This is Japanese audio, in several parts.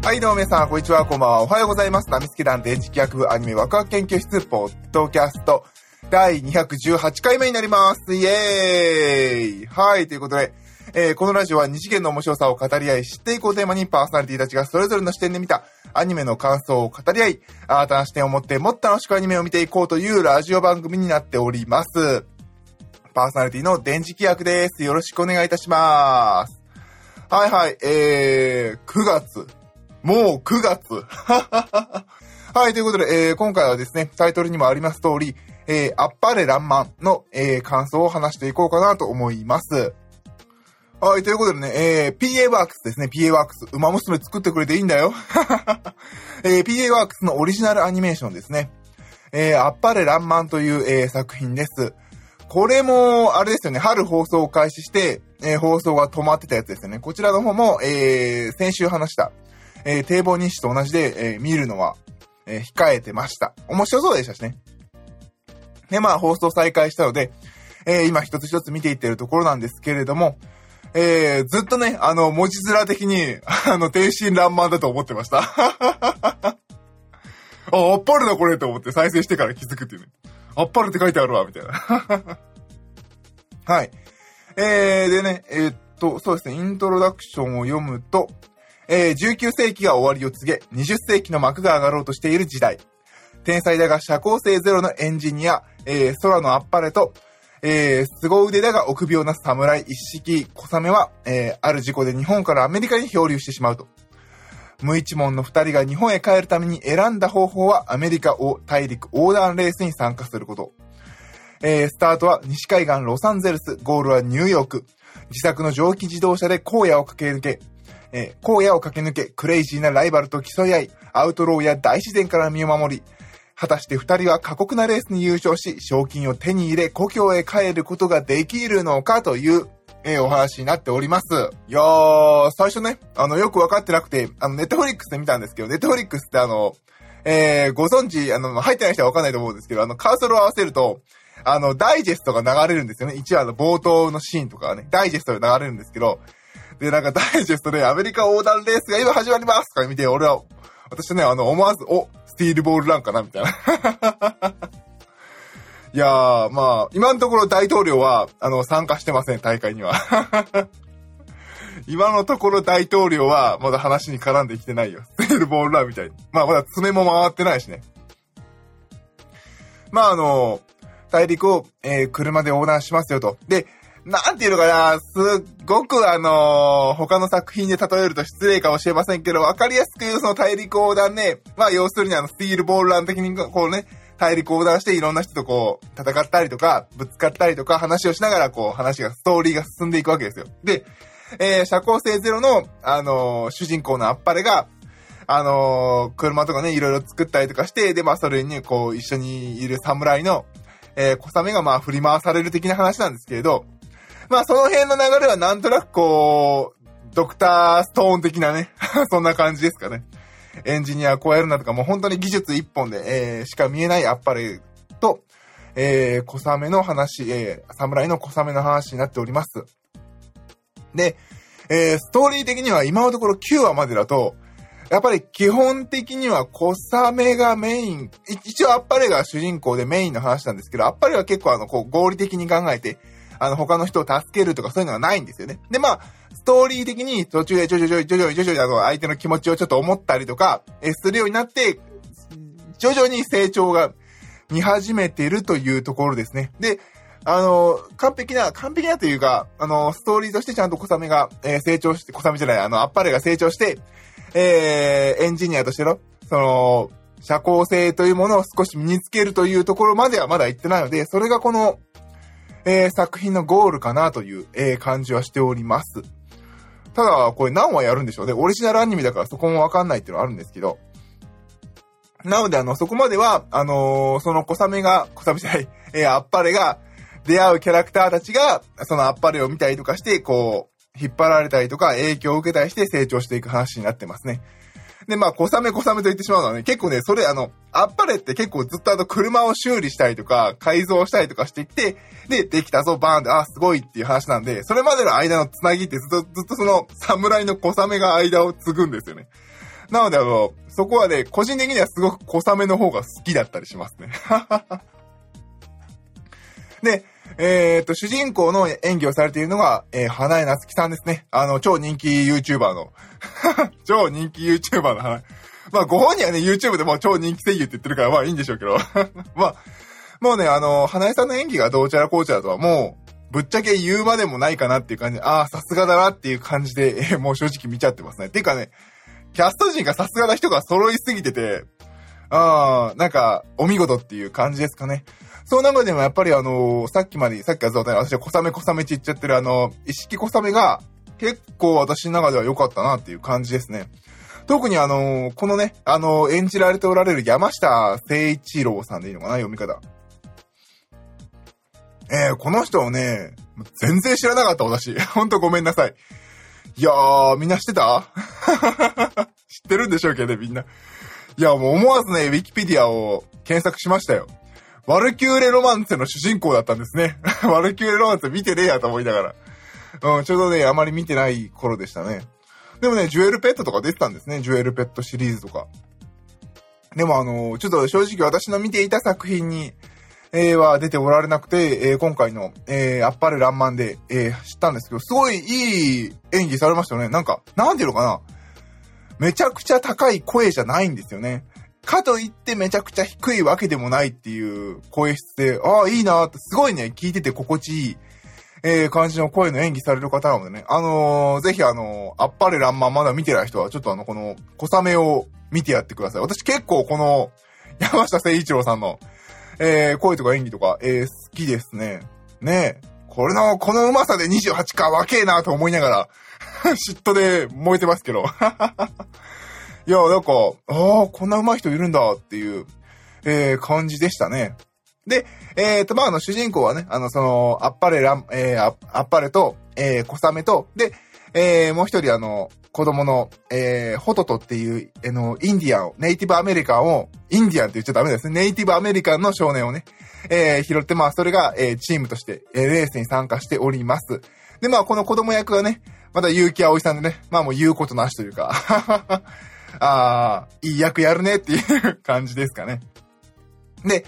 はい、どうも皆さん、こんにちは、こんばんは。おはようございます。ナミスケ団電磁気学部アニメワクワク研究室、ポッドキャスト、第218回目になります。イエーイはい、ということで、えーこのラジオは二次元の面白さを語り合い、知っていこうテーマにパーソナリティたちがそれぞれの視点で見たアニメの感想を語り合い、新たな視点を持ってもっと楽しくアニメを見ていこうというラジオ番組になっております。パーソナリティの電磁気学です。よろしくお願いいたします。はいはい、えー、9月。もう9月。はい、ということで、えー今回はですね、タイトルにもあります通り、えー、あっぱれらんまんの、えー感想を話していこうかなと思います。はい、ということでね、えー、PA ワークスですね、PA ワークス。馬娘作ってくれていいんだよ。えー、PA ワークスのオリジナルアニメーションですね。えー、あっぱれらんまんという、えー作品です。これも、あれですよね、春放送を開始して、えー放送が止まってたやつですよね。こちらの方も、えー先週話した、えー堤防日誌と同じで、えー見るのは、えー控えてました。面白そうでしたしね。で、まあ、放送再開したので、えー今一つ一つ見ていってるところなんですけれども、えーずっとね、あの、文字面的に、あの、天真爛漫だと思ってました。あ、あっぱれだこれと思って再生してから気づくっていうね。あっぱれって書いてあるわ、みたいな。はい。えー、でね、えーっと、そうですね、イントロダクションを読むと、えー19世紀が終わりを告げ、20世紀の幕が上がろうとしている時代。天才だが社交性ゼロのエンジニア、えー空のあっぱれと、えー、凄腕だが臆病な侍一式小雨は、えーある事故で日本からアメリカに漂流してしまうと。無一文の二人が日本へ帰るために選んだ方法はアメリカを大陸横断レースに参加すること。えースタートは西海岸ロサンゼルス、ゴールはニューヨーク。自作の蒸気自動車で荒野を駆け抜け、えー荒野を駆け抜け、クレイジーなライバルと競い合い、アウトローや大自然から身を守り、果たして二人は過酷なレースに優勝し、賞金を手に入れ、故郷へ帰ることができるのかという、えーお話になっております。いやー、最初ね、あの、よくわかってなくて、あの、ネットフリックスで見たんですけど、ネットフリックスってあの、えー、ご存知、あの、入ってない人はわかんないと思うんですけど、あの、カーソルを合わせると、あの、ダイジェストが流れるんですよね。一話の冒頭のシーンとかがね、ダイジェストで流れるんですけど、で、なんかダイジェストでアメリカ横断レースが今始まりますとか見て、俺は、私ね、あの、思わず、お、スティールボールランかなみたいな。いやー、まあ、今のところ大統領は、あの、参加してません、大会には。今のところ大統領は、まだ話に絡んできてないよ。スティールボールランみたいに。まあ、まだ爪も回ってないしね。まあ、あの、大陸を、えー車で横断しますよと。で、なんていうのかな、すっごくあのー他の作品で例えると失礼かもしれませんけど、わかりやすく言うその大陸横断ね、まあ要するにあの、スティールボールラン的にこうね、大陸横断していろんな人とこう、戦ったりとか、ぶつかったりとか、話をしながらこう、話が、ストーリーが進んでいくわけですよ。で、えー社交性ゼロの、あのー主人公のあっぱれが、あのー車とかね、いろいろ作ったりとかして、で、まあ、それに、こう、一緒にいる侍の、えー小雨がまあ、振り回される的な話なんですけれど、まあ、その辺の流れはなんとなくこう、ドクターストーン的なね、そんな感じですかね。エンジニアこうやるなとか、もう本当に技術一本で、えーしか見えないあっぱれと、えー小雨の話、えー侍の小雨の話になっております。で、えーストーリー的には今のところ9話までだと、やっぱり基本的には小雨がメイン、一応あっぱれが主人公でメインの話なんですけど、あっぱれは結構あの、こう合理的に考えて、あの、他の人を助けるとかそういうのがないんですよね。で、まあ、ストーリー的に途中で徐々に徐々に徐々にあの、相手の気持ちをちょっと思ったりとか、えするようになって、徐々に成長が見始めてるというところですね。で、あの、完璧な、完璧なというか、あの、ストーリーとしてちゃんと小雨が、えー成長して、小雨じゃない、あの、あっぱれが成長して、えーエンジニアとしての、その、社交性というものを少し身につけるというところまではまだ行ってないので、それがこの、えー作品のゴールかなという、えー感じはしております。ただ、これ何話やるんでしょうね。オリジナルアニメだからそこもわかんないっていうのはあるんですけど。なので、あの、そこまでは、あのーその小雨が、小雨じゃない、えーあっぱれが、出会うキャラクターたちが、そのあっぱれを見たりとかして、こう、引っ張られたりとか、影響を受けたりして成長していく話になってますね。で、まあ、小雨小雨と言ってしまうのはね、結構ね、それあの、あっぱれって結構ずっとあの、車を修理したりとか、改造したりとかしてきて、で、できたぞ、バーンって、あ、すごいっていう話なんで、それまでの間のつなぎってずっと、ずっとその、侍の小雨が間を継ぐんですよね。なのであの、そこはね、個人的にはすごく小雨の方が好きだったりしますね。で、えー、っと、主人公の演技をされているのが、えー、花江夏樹さんですね。あの、超人気 YouTuber の 超人気 YouTuber の花江まあ、ご本人はね、YouTube でも超人気声優って言ってるから、まあいいんでしょうけど まあ、もうね、あの、花江さんの演技がどうちゃらこうちゃらとはもう、ぶっちゃけ言うまでもないかなっていう感じで、ああ、さすがだなっていう感じで、えー、もう正直見ちゃってますね。ていうかね、キャスト陣がさすがな人が揃いすぎてて、ああ、なんか、お見事っていう感じですかね。その中でもやっぱりあのー、さっきまで、さっきからずっと私は小雨小雨って言っちゃってるあの、意識小雨が結構私の中では良かったなっていう感じですね。特にあのー、このね、あのー、演じられておられる山下誠一郎さんでいいのかな読み方。えー、この人をね、全然知らなかった私。ほんとごめんなさい。いやー、みんな知ってた？知ってるんでしょうけどね、みんな。いや、もう思わずね、ウィキペディアを検索しましたよ。ワルキューレロマンツの主人公だったんですね。ワルキューレロマンツ見てねえやと思いながら。うん、ちょうどね、あまり見てない頃でしたね。でもね、ジュエルペットとか出てたんですね。ジュエルペットシリーズとか。でもあの、ちょっと正直私の見ていた作品に、えー、は出ておられなくて、えー、今回の、えー、あっぱれらんまんで、えー、知ったんですけど、すごいいい演技されましたよね。なんか、なんていうのかな。めちゃくちゃ高い声じゃないんですよね。かといってめちゃくちゃ低いわけでもないっていう声質で、ああ、いいなって、すごいね、聞いてて心地いい、えー、感じの声の演技される方なのでね、あのー、ぜひあのー、あっぱれらんまんまだ見てない人は、ちょっとあの、この、小雨を見てやってください。私結構この、山下誠一郎さんの、えー、声とか演技とか、えー、好きですね。ねえ。これの、この上手さで28か若えなと思いながら 嫉妬で燃えてますけどいや、なんか、ああ、こんな上手い人いるんだっていう、えー、感じでしたね。で、えっ、ー、と、まあ、あの、主人公はね、あの、その、あっぱれら、えー、あっぱれと、えー、小雨と、で、えー、もう一人あの、子供の、えー、ホトトっていう、あの、インディアンをネイティブアメリカンを、インディアンって言っちゃダメですね。ネイティブアメリカンの少年をね、えー、拾って、まあ、それが、えー、チームとして、えー、レースに参加しております。で、まあ、この子供役がね、また結城葵さんでね、まあもう言うことなしというかああ、いい役やるねっていう感じですかね。で、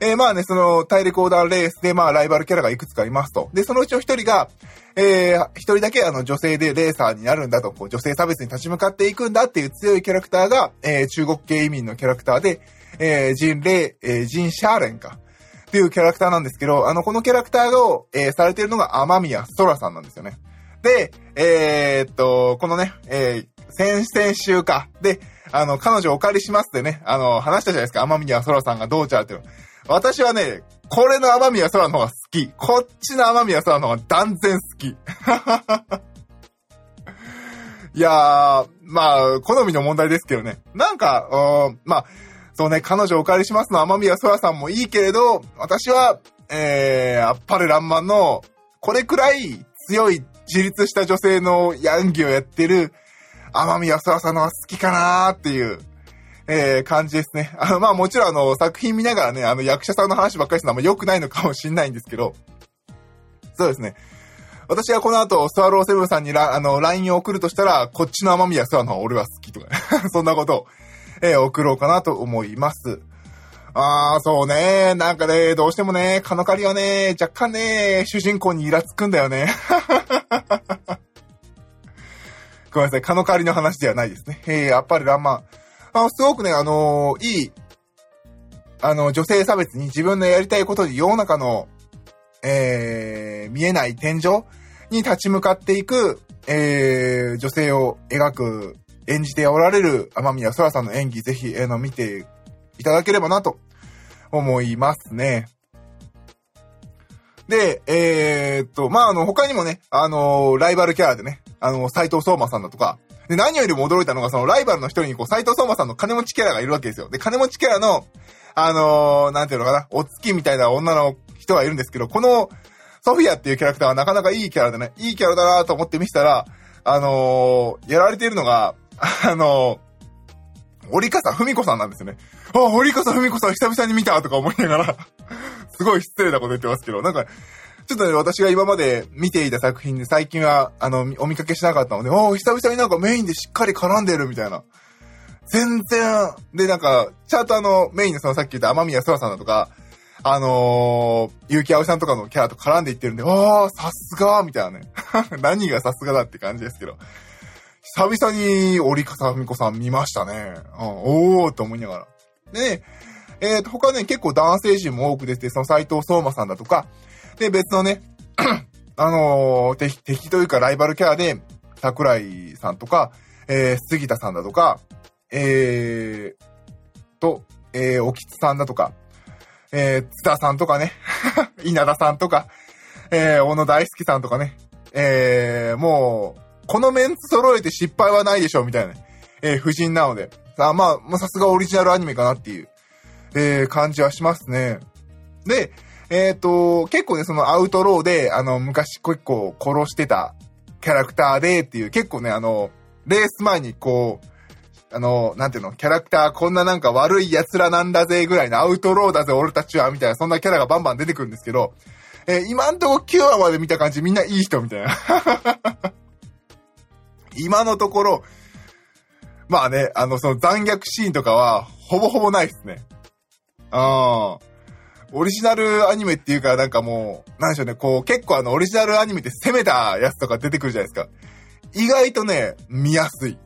えー、まあね、その、大陸横断レースで、まあ、ライバルキャラがいくつかいますと。で、そのうちの一人が、えー、一人だけあの、女性でレーサーになるんだと、こう、女性差別に立ち向かっていくんだっていう強いキャラクターが、えー、中国系移民のキャラクターで、えー、ジン・レイ、えー、ジン・シャーレンか。っていうキャラクターなんですけど、あの、このキャラクターを、えー、されてるのが、天宮ソラさんなんですよね。で、えー、っと、このね、えー、先々週か。で、あの、彼女お借りしますってね、あの、話したじゃないですか。天宮空さんがどうちゃうっていう。私はね、これの天宮空の方が好き。こっちの天宮空の方が断然好き。いやー、まあ、好みの問題ですけどね。なんか、うん、まあ、そうね、彼女お借りしますの天宮空さんもいいけれど、私は、えー、あっぱれらんまんの、これくらい強い自立した女性のヤンギをやってる、天宮空さんのが好きかなーっていう、えー、感じですね。あの、まあもちろんあの、作品見ながらね、あの役者さんの話ばっかりするのはま良くないのかもしんないんですけど、そうですね。私がこの後、スワローセブンさんにラあの、LINE を送るとしたら、こっちの天宮空の方俺は好きとか、ね、そんなことを、えー、送ろうかなと思います。あー、そうね。なんかね、どうしてもね、カノカリはね、若干ね、主人公にイラつくんだよね。ごめんなさい、カノカリの話ではないですね。えー、やっぱりランマン。あすごくね、あのー、いい、あの、女性差別に自分のやりたいことで世の中の、えー、見えない天井に立ち向かっていく、えー、女性を描く、演じておられる天宮空さんの演技、ぜひ、えー、の、見ていただければなと思いますね。で、えー、っと、まあ、あの、他にもね、あのー、ライバルキャラでね、あの、斎藤相馬さんだとか、で、何よりも驚いたのが、そのライバルの一人に、こう、斎藤相馬さんの金持ちキャラがいるわけですよ。で、金持ちキャラの、あのー、なんていうのかな、お月みたいな女の人がいるんですけど、この、ソフィアっていうキャラクターはなかなかいいキャラでね、いいキャラだなと思って見せたら、あのー、やられているのが、あの、折笠文子さんなんですよね。あ、折笠文子さん久々に見たとか思いながら すごい失礼なこと言ってますけど、なんか、ちょっとね、私が今まで見ていた作品で最近は、あの、お見かけしなかったので、お久々になんかメインでしっかり絡んでるみたいな、全然、で、なんか、ちゃんとあの、メインのそのさっき言った天宮空さんだとか、あのー、結城葵さんとかのキャラと絡んでいってるんで、ああ、さすがみたいなね。何がさすがだって感じですけど。久々に折笠美子さん見ましたね。うん、おーと思いながら。でね、えっ、ー、と、他ね、結構男性陣も多く出て、その斎藤相馬さんだとか、で、別のね、あのー、敵、敵というかライバルキャラで、桜井さんとか、えー、杉田さんだとか、えー、と、えー、おきつさんだとか、えー、津田さんとかね、稲田さんとか、えー、小野大輔さんとかね、えー、もう、このメンツ揃えて失敗はないでしょう、みたいな、えー、夫人なので。あまあ、さすがオリジナルアニメかなっていう、えー、感じはしますね。で、えっ、ー、と、結構ね、そのアウトローで、あの、昔結構殺してたキャラクターでっていう、結構ね、あの、レース前にこう、あの、なんていうの、キャラクターこんななんか悪い奴らなんだぜぐらいのアウトローだぜ俺たちはみたいなそんなキャラがバンバン出てくるんですけど、えー、今んとこ9話まで見た感じみんないい人みたいな。今のところ、まあね、あの、その残虐シーンとかは、ほぼほぼないですね。ああ。オリジナルアニメっていうか、なんかもう、なんでしょうね、こう、結構あの、オリジナルアニメって攻めたやつとか出てくるじゃないですか。意外とね、見やすい。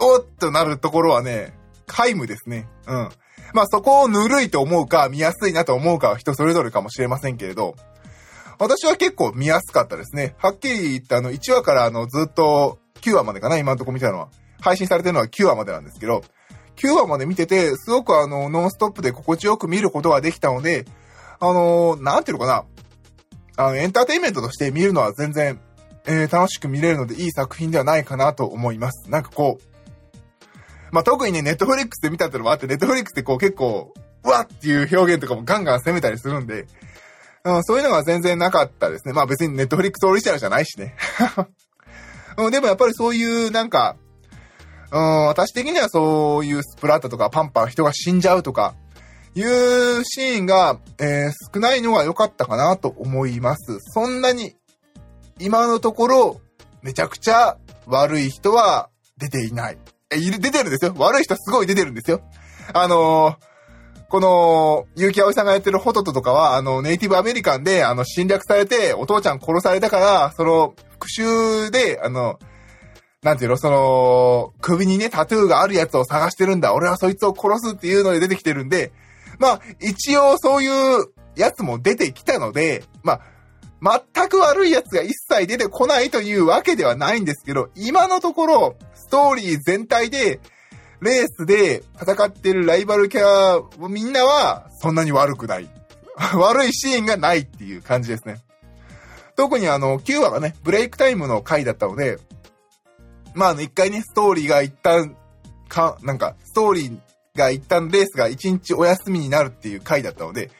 おっとなるところはね、皆無ですね。うん。まあそこをぬるいと思うか、見やすいなと思うかは人それぞれかもしれませんけれど、私は結構見やすかったですね。はっきり言ってあの1話からあのずっと9話までかな、今んとこ見たのは。配信されてるのは9話までなんですけど、9話まで見てて、すごくあの、ノンストップで心地よく見ることができたので、あのなんていうのかな。あの、エンターテインメントとして見るのは全然、えー、楽しく見れるのでいい作品ではないかなと思います。なんかこう、まあ、特にね、ネットフリックスで見たってのもあって、ネットフリックスってこう結構、うわっていう表現とかもガンガン攻めたりするんで、うん、そういうのが全然なかったですね。まあ別にネットフリックスオリジナルじゃないしね。うん、でもやっぱりそういうなんか、うん、私的にはそういうスプラッタとかパンパン人が死んじゃうとか、いうシーンが、えー、少ないのが良かったかなと思います。そんなに、今のところ、めちゃくちゃ悪い人は出ていない。え出てるんですよ。悪い人はすごい出てるんですよ。あのー、この、結城葵さんがやってるホトトとかは、あの、ネイティブアメリカンで、あの、侵略されて、お父ちゃん殺されたから、その、復讐で、あの、なんていうの、その、首にね、タトゥーがあるやつを探してるんだ。俺はそいつを殺すっていうので出てきてるんで、まあ、一応そういうやつも出てきたので、まあ、全く悪いやつが一切出てこないというわけではないんですけど、今のところ、ストーリー全体で、レースで戦ってるライバルキャラ、みんなはそんなに悪くない。悪いシーンがないっていう感じですね。特にあの、9話がね、ブレイクタイムの回だったので、まああの、一回ね、ストーリーが一旦、か、なんか、ストーリーが一旦レースが一日お休みになるっていう回だったので、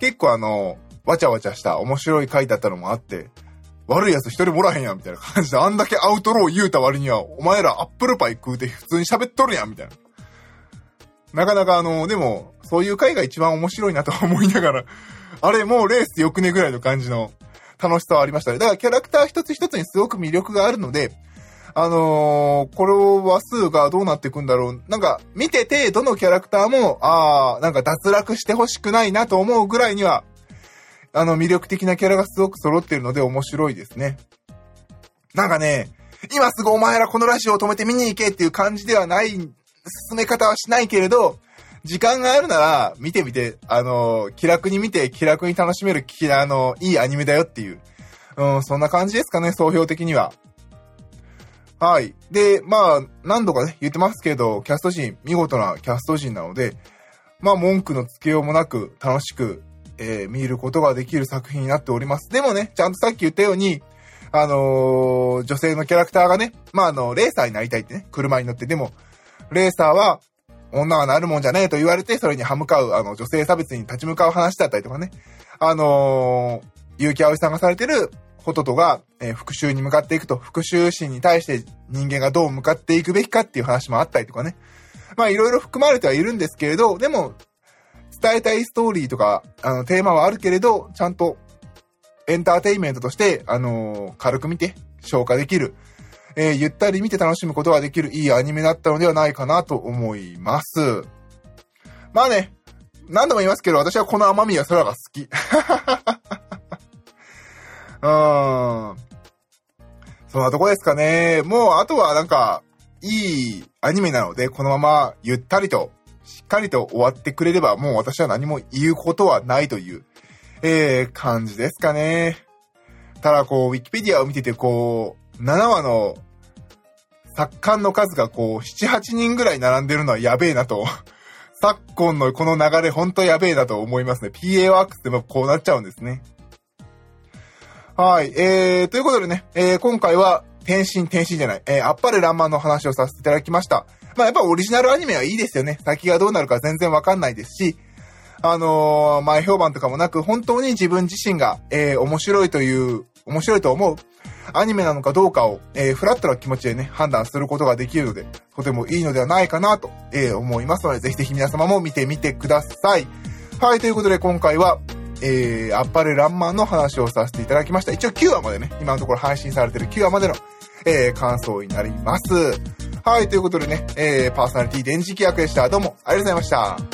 結構あの、わちゃわちゃした面白い回だったのもあって、悪い奴一人もらへんやん、みたいな感じで、あんだけアウトロー言うた割には、お前らアップルパイ食うて普通に喋っとるやん、みたいな。なかなかあの、でも、そういう回が一番面白いなと思いながら、あれ、もうレースよくねぐらいの感じの楽しさはありましたね。だからキャラクター一つ一つにすごく魅力があるので、あのー、これを話数がどうなっていくんだろう。なんか、見てて、どのキャラクターも、ああ、なんか脱落してほしくないなと思うぐらいには、あの、魅力的なキャラがすごく揃ってるので面白いですね。なんかね、今すぐお前らこのラジオを止めて見に行けっていう感じではない、進め方はしないけれど、時間があるなら見てみて、あの、気楽に見て気楽に楽しめる、あの、いいアニメだよっていう。うん、そんな感じですかね、総評的には。はい。で、まあ、何度かね、言ってますけど、キャスト陣、見事なキャスト陣なので、まあ、文句のつけようもなく、楽しく、えー、見ることができる作品になっております。でもね、ちゃんとさっき言ったように、あのー、女性のキャラクターがね、まあ、あの、レーサーになりたいってね、車に乗って、でも、レーサーは、女はなるもんじゃねえと言われて、それに歯向かう、あの、女性差別に立ち向かう話だったりとかね。あのー、結城葵さんがされてる、ホトトが、えー、復讐に向かっていくと、復讐心に対して人間がどう向かっていくべきかっていう話もあったりとかね。まあ、いろいろ含まれてはいるんですけれど、でも、伝えたいストーリーとか、あの、テーマはあるけれど、ちゃんとエンターテインメントとして、あのー、軽く見て消化できる、えー、ゆったり見て楽しむことができるいいアニメだったのではないかなと思います。まあね、何度も言いますけど、私はこの甘みや空が好き。うん。そんなとこですかね。もう、あとはなんか、いいアニメなので、このままゆったりと、しっかりと終わってくれれば、もう私は何も言うことはないという、えー、感じですかね。ただ、こう、ウィキペディアを見てて、こう、7話の作家の数がこう、7、8人ぐらい並んでるのはやべえなと。昨今のこの流れほんとやべえなと思いますね。PA ワークスでもこうなっちゃうんですね。はい。えー、ということでね、えー、今回は、転身、転身じゃない、えー、あっぱれランマの話をさせていただきました。まあ、やっぱオリジナルアニメはいいですよね。先がどうなるか全然わかんないですし、あのー、前評判とかもなく、本当に自分自身が、えー、面白いという、面白いと思う、アニメなのかどうかを、えー、フラットな気持ちでね、判断することができるので、とてもいいのではないかなと、えー、思いますので、ぜひぜひ皆様も見てみてください。はい、ということで今回は、えー、あっぱれランマンの話をさせていただきました。一応9話までね、今のところ配信されてる9話までの、えー、感想になります。はい、ということでね、えー、パーソナリティ電磁気役でした。どうもありがとうございました。